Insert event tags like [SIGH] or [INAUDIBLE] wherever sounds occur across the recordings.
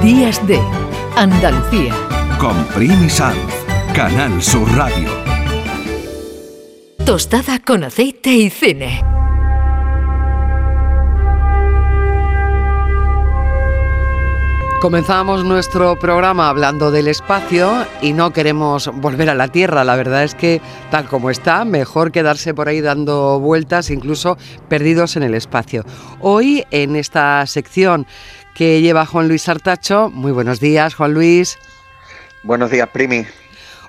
Días de Andalucía. Con Primi Sanz, Canal Sur Radio. Tostada con aceite y cine. Comenzamos nuestro programa hablando del espacio y no queremos volver a la Tierra. La verdad es que tal como está, mejor quedarse por ahí dando vueltas, incluso perdidos en el espacio. Hoy en esta sección que lleva Juan Luis Artacho, muy buenos días Juan Luis. Buenos días, Primi.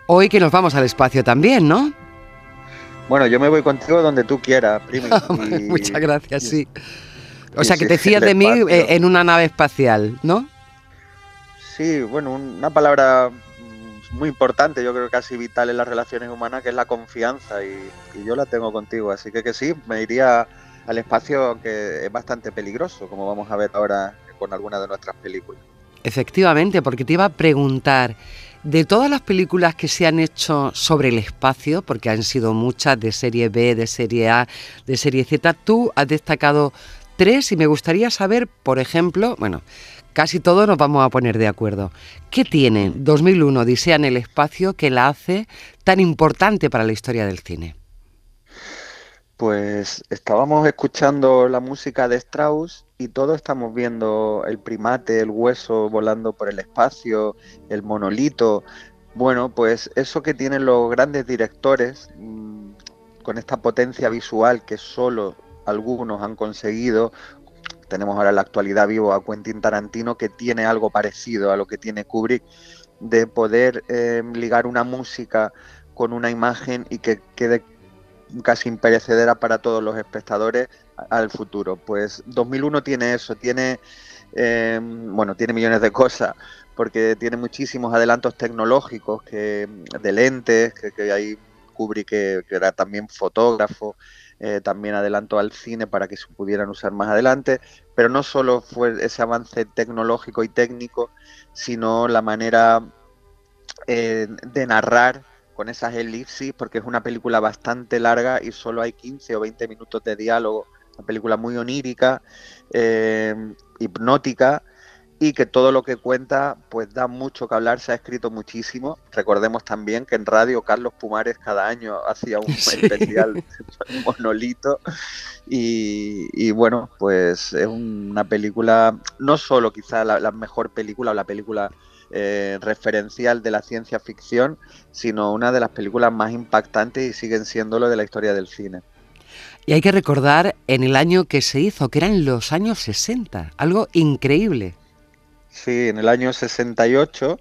Hoy que nos vamos al espacio también, ¿no? Bueno, yo me voy contigo donde tú quieras, Primi. [LAUGHS] Muchas gracias, sí. O sea, que te fías de mí eh, en una nave espacial, ¿no? Sí, bueno, una palabra muy importante, yo creo casi vital en las relaciones humanas, que es la confianza, y, yo la tengo contigo, así que que sí, me iría al espacio que es bastante peligroso, como vamos a ver ahora con algunas de nuestras películas. Efectivamente, porque te iba a preguntar, de todas las películas que se han hecho sobre el espacio, porque han sido muchas de serie B, de serie A, de serie Z, tú has destacado tres y me gustaría saber, por ejemplo, bueno, casi todos nos vamos a poner de acuerdo. ¿Qué tiene 2001 Odisea en el espacio que la hace tan importante para la historia del cine? Pues estábamos escuchando la música de Strauss y todos estamos viendo el primate, el hueso volando por el espacio, el monolito. Bueno, pues eso que tienen los grandes directores, mm, con esta potencia visual que solo algunos han conseguido, tenemos ahora en la actualidad vivo a Quentin Tarantino que tiene algo parecido a lo que tiene Kubrick, de poder eh, ligar una música con una imagen y que quede casi imperecedera para todos los espectadores al futuro. Pues 2001 tiene eso, tiene, eh, bueno, tiene millones de cosas, porque tiene muchísimos adelantos tecnológicos, que, de lentes, que, que hay que, era también fotógrafo, eh, también adelantó al cine para que se pudieran usar más adelante, pero no solo fue ese avance tecnológico y técnico, sino la manera eh, de narrar con esas elipsis, porque es una película bastante larga y solo hay 15 o 20 minutos de diálogo, una película muy onírica, eh, hipnótica, y que todo lo que cuenta pues da mucho que hablar, se ha escrito muchísimo. Recordemos también que en radio Carlos Pumares cada año hacía un [LAUGHS] especial monolito y, bueno, pues es una película, no solo quizá la, mejor película o la película eh, referencial de la ciencia ficción, sino una de las películas más impactantes y siguen siendo lo de la historia del cine. Y hay que recordar en el año que se hizo, que eran los años 60, algo increíble. Sí, en el año 68,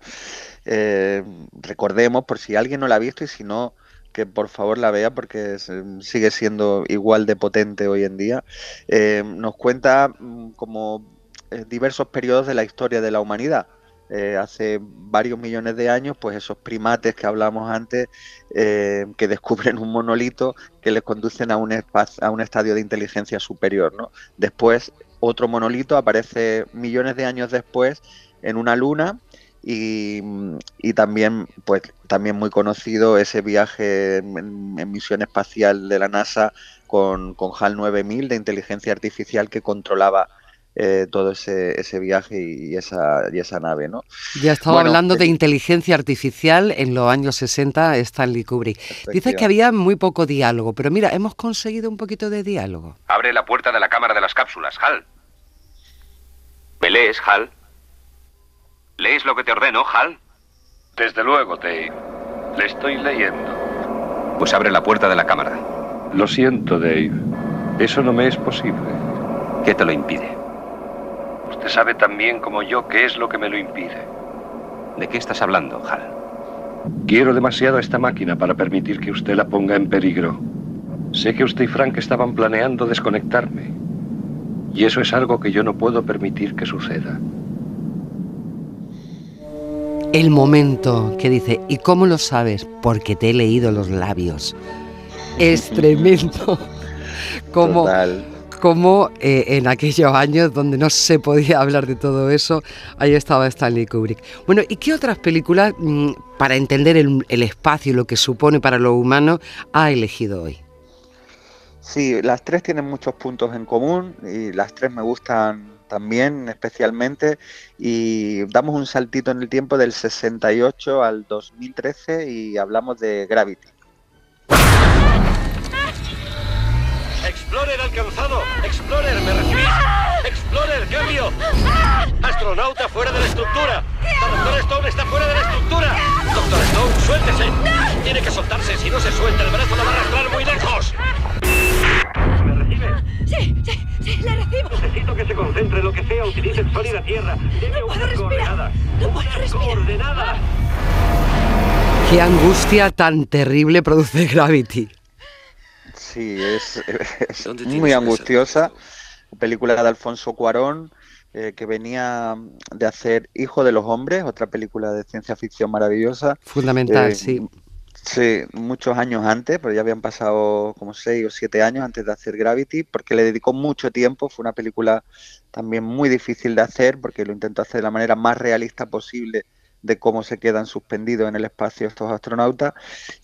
eh, recordemos, por si alguien no la ha visto y si no, que por favor la vea porque sigue siendo igual de potente hoy en día, eh, nos cuenta mm, como eh, diversos periodos de la historia de la humanidad. Hace varios millones de años, pues esos primates que hablamos antes, que [LAUGHS] descubren un monolito que les conducen a un, a un estadio de inteligencia superior. ¿no? Después otro monolito aparece millones de años después en una luna y, también pues también muy conocido ese viaje en, misión espacial de la NASA con, con, HAL 9000 de inteligencia artificial que controlaba eh, todo ese, ese viaje y esa, y esa nave, ¿no? Ya estaba hablando de inteligencia artificial en los años 60, Stanley Kubrick. Dices que había muy poco diálogo, pero mira, hemos conseguido un poquito de diálogo. Abre la puerta de la cámara de las cápsulas, Hal. ¿Me lees, Hal? ¿Lees lo que te ordeno, Hal? Desde luego, Dave. Le estoy leyendo. Pues abre la puerta de la cámara. Lo siento, Dave. Eso no me es posible. ¿Qué te lo impide? Usted sabe tan bien como yo qué es lo que me lo impide. ¿De qué estás hablando, Hal? Quiero demasiado a esta máquina para permitir que usted la ponga en peligro. Sé que usted y Frank estaban planeando desconectarme. Y eso es algo que yo no puedo permitir que suceda. El momento que dice, ¿y cómo lo sabes? Porque te he leído los labios. Es tremendo. [LAUGHS] Como, como eh, en aquellos años donde no se podía hablar de todo eso, ahí estaba Stanley Kubrick. Bueno, ¿y qué otras películas, mm, para entender el, el espacio y lo que supone para lo humano, ha elegido hoy? Sí, las tres tienen muchos puntos en común y las tres me gustan también especialmente y damos un saltito en el tiempo del 68 al 2013 y hablamos de Gravity. Explorer alcanzado. Explorer, ¿me recibís? Explorer, cambio. Astronauta fuera de la estructura. Doctor Stone está fuera de la estructura. Doctor Stone, suéltese. Tiene que soltarse. Si no se suelta, el brazo la va a arrastrar muy lejos. ¿Me recibe? Sí, sí, sí, le recibo. Necesito que se concentre en lo que sea. Utilice el sol y la tierra. Deme No puedo respirar. No puedo respirar. coordenadas. Qué angustia tan terrible produce [LAUGHS] Gravity. Sí, es, [LAUGHS] es ¿Dónde muy angustiosa. Película de Alfonso Cuarón, eh, que venía de hacer Hijo de los Hombres, otra película de ciencia ficción maravillosa. Fundamental, Eh, sí. Sí, muchos años antes, pero ya habían pasado como seis o siete años antes de hacer Gravity, porque le dedicó mucho tiempo. Fue una película también muy difícil de hacer, porque lo intentó hacer de la manera más realista posible de cómo se quedan suspendidos en el espacio estos astronautas.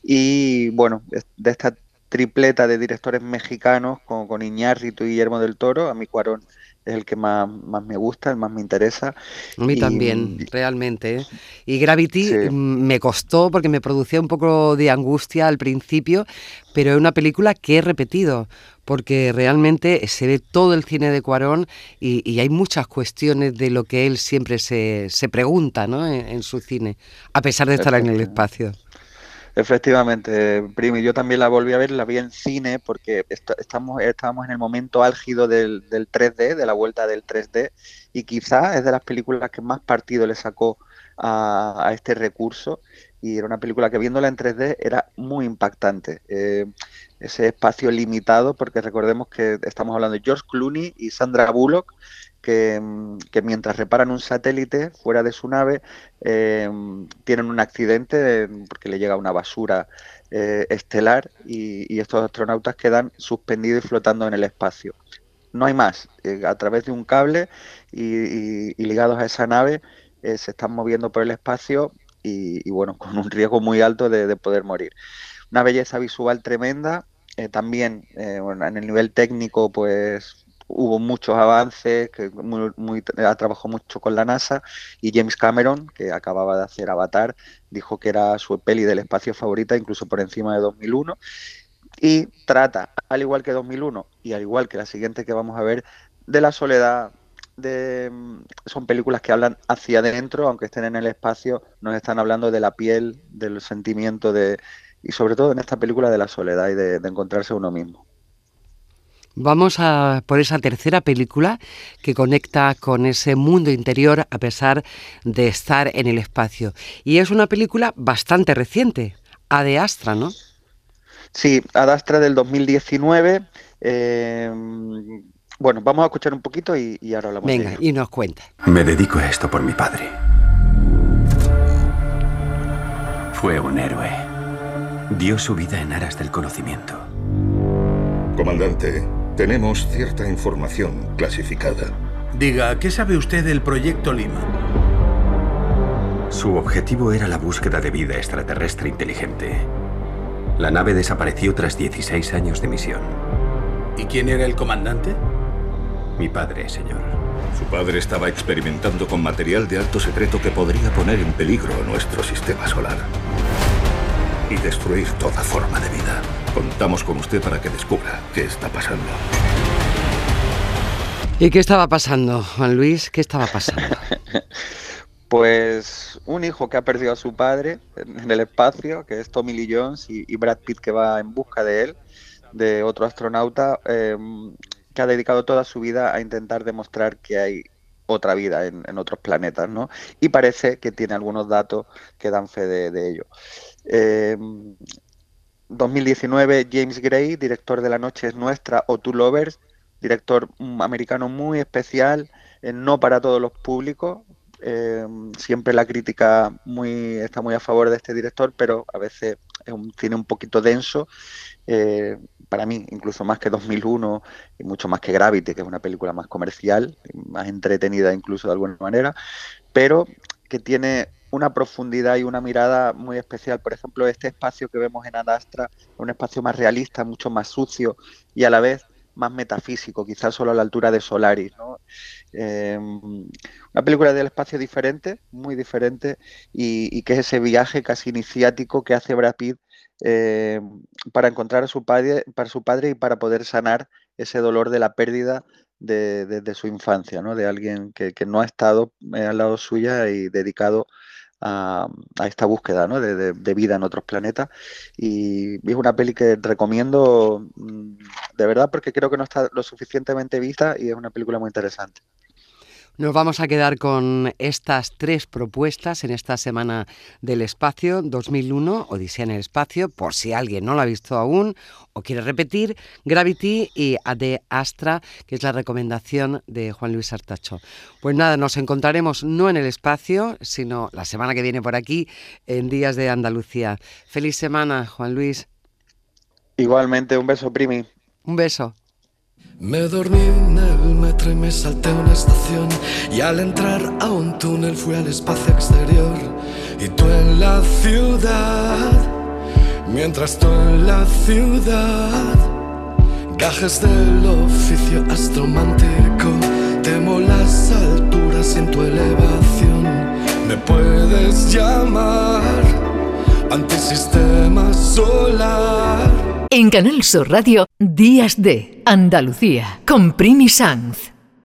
Y bueno, de esta tripleta de directores mexicanos con, con Iñárritu y Guillermo del Toro, a mí Cuarón es el que más, más me gusta, el más me interesa. A mí y- también, realmente. ¿eh? Y Gravity Sí. mm, me costó porque me producía un poco de angustia al principio, pero es una película que he repetido porque realmente se ve todo el cine de Cuarón y, y hay muchas cuestiones de lo que él siempre se, se pregunta ¿no? en, en su cine, a pesar de estar en el espacio. Efectivamente, Primi, yo también la volví a ver, la vi en cine porque est- estamos, estábamos en el momento álgido del, del 3D, de la vuelta del 3D, y quizás es de las películas que más partido le sacó a, a este recurso, y era una película que viéndola en 3D era muy impactante. Eh, ese espacio limitado, porque recordemos que estamos hablando de George Clooney y Sandra Bullock, que, mientras reparan un satélite fuera de su nave, eh, tienen un accidente porque le llega una basura eh, estelar y, estos astronautas quedan suspendidos y flotando en el espacio. No hay más. eh, a través de un cable y, ligados a esa nave se están moviendo por el espacio y, bueno, [LAUGHS] con un riesgo muy alto de, de poder morir. Una belleza visual tremenda. también en el nivel técnico, pues hubo muchos avances, que muy, muy- ha trabajado mucho con la NASA y James Cameron, que acababa de hacer Avatar, dijo que era su peli del espacio favorita, incluso por encima de 2001, y trata, al igual que 2001 y al igual que la siguiente que vamos a ver, de la soledad. De, mm, son películas que hablan hacia adentro, aunque estén en el espacio, nos están hablando de la piel, del sentimiento de, y sobre todo en esta película de la soledad y de encontrarse uno mismo. Vamos a por esa tercera película que conecta con ese mundo interior a pesar de estar en el espacio. Y es una película bastante reciente, A de Astra, ¿no? Sí, Ad Astra del 2019. eh, bueno, vamos a escuchar un poquito y, y ahora hablamos de Venga, ello. y nos cuenta. Me dedico a esto por mi padre. Fue un héroe. Dio su vida en aras del conocimiento. Comandante, tenemos cierta información clasificada. Diga, ¿qué sabe usted del proyecto Lima? Su objetivo era la búsqueda de vida extraterrestre inteligente. La nave desapareció tras 16 años de misión. ¿Y quién era el comandante? Mi padre, señor. Su padre estaba experimentando con material de alto secreto que podría poner en peligro nuestro sistema solar y destruir toda forma de vida. Contamos con usted para que descubra qué está pasando. ¿Y qué estaba pasando, Juan Luis? ¿Qué estaba pasando? [LAUGHS] Pues un hijo que ha perdido a su padre en el espacio, que es Tommy Lee Jones, y, y Brad Pitt que va en busca de él, de otro astronauta, eh, que ha dedicado toda su vida a intentar demostrar que hay otra vida en, otros planetas, ¿no? Y parece que tiene algunos datos que dan fe de, ello. Eh, 2019, James Gray, director de La Noche es Nuestra o Two Lovers, director americano muy especial, eh, no para todos los públicos. eh, siempre la crítica muy, está muy a favor de este director, pero a veces es un cine un poquito denso. Para mí, incluso más que 2001 y mucho más que Gravity, que es una película más comercial, más entretenida incluso de alguna manera, pero que tiene una profundidad y una mirada muy especial. Por ejemplo, este espacio que vemos en Ad Astra, un espacio más realista, mucho más sucio y a la vez más metafísico, quizás solo a la altura de Solaris. ¿no? Eh, una película del espacio diferente, muy diferente, y, que es ese viaje casi iniciático que hace Brad Pitt eh, para encontrar a su padre, para su padre y para poder sanar ese dolor de la pérdida de, su infancia, ¿no? de alguien que, no ha estado eh, al lado suya y dedicado a, esta búsqueda de, vida en otros planetas. Y es una peli que recomiendo mm, de verdad porque creo que no está lo suficientemente vista y es una película muy interesante. Nos vamos a quedar con estas tres propuestas en esta semana del espacio 2001, Odisea en el espacio, por si alguien no lo ha visto aún o quiere repetir, Gravity y Ade Astra, que es la recomendación de Juan Luis Artacho. Pues nada, nos encontraremos no en el espacio, sino la semana que viene por aquí, en Días de Andalucía. Feliz semana, Juan Luis. Igualmente, un beso, Primi. Un beso. Me dormí en el metro y me salté una estación. Y al entrar a un túnel fui al espacio exterior. Y tú en la ciudad, mientras tú en la ciudad, gajes del oficio astromántico, temo las alturas en tu elevación, me puedes llamar antisistema solar. En Canal Sur Radio, Días de Andalucía, con Primi Sanz.